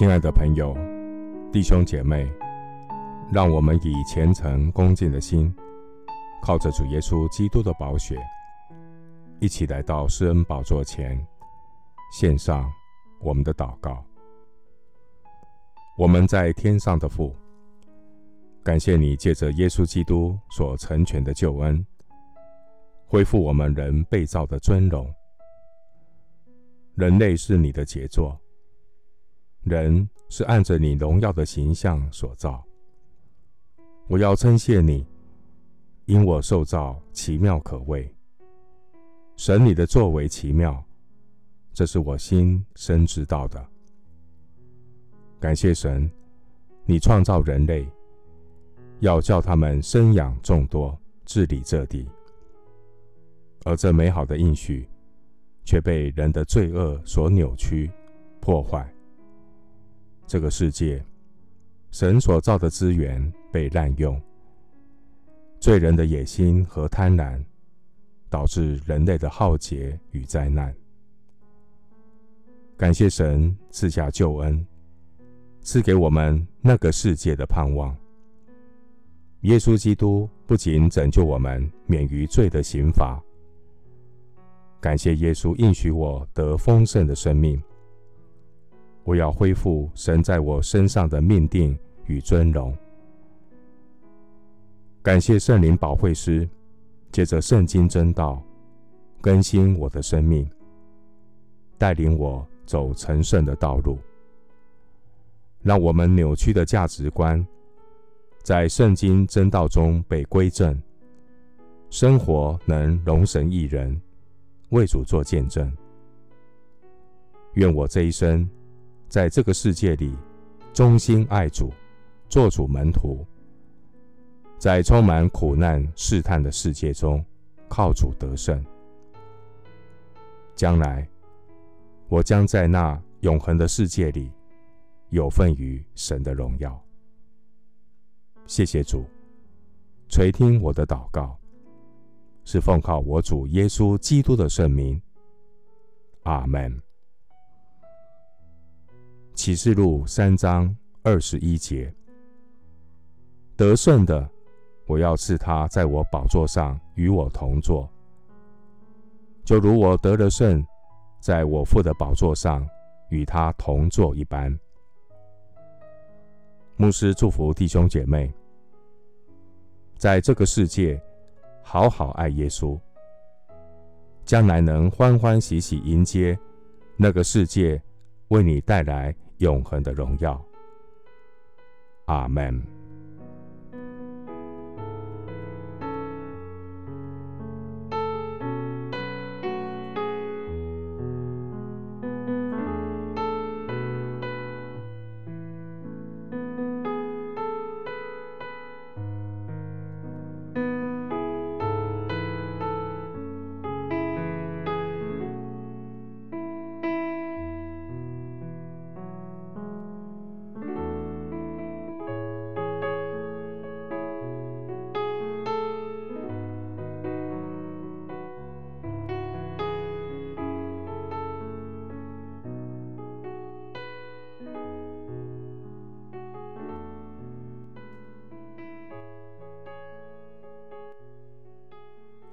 亲爱的朋友、弟兄姐妹，让我们以虔诚恭敬的心，靠着主耶稣基督的宝血，一起来到施恩宝座前，献上我们的祷告。我们在天上的父，感谢你借着耶稣基督所成全的救恩，恢复我们人被造的尊荣。人类是你的杰作。人是按着你荣耀的形象所造。我要称谢你，因我受造奇妙可畏。神你的作为奇妙，这是我心深知道的。感谢神，你创造人类，要叫他们生养众多，治理这地。而这美好的应许，却被人的罪恶所扭曲、破坏。这个世界，神所造的资源被滥用，罪人的野心和贪婪，导致人类的浩劫与灾难。感谢神赐下救恩，赐给我们那个世界的盼望。耶稣基督不仅拯救我们免于罪的刑罚，感谢耶稣应许我得丰盛的生命。我要恢复神在我身上的命定与尊荣。感谢圣灵保惠师，借着圣经真道更新我的生命，带领我走成圣的道路。让我们扭曲的价值观在圣经真道中被归正，生活能容神一人，为主做见证。愿我这一生。在这个世界里，忠心爱主，做主门徒；在充满苦难试探的世界中，靠主得胜。将来，我将在那永恒的世界里，有份于神的荣耀。谢谢主，垂听我的祷告，是奉靠我主耶稣基督的圣名。阿门。启示录三章二十一节：得胜的，我要赐他在我宝座上与我同坐，就如我得了胜，在我父的宝座上与他同坐一般。牧师祝福弟兄姐妹，在这个世界好好爱耶稣，将来能欢欢喜喜迎接那个世界为你带来永恒的荣耀，阿门。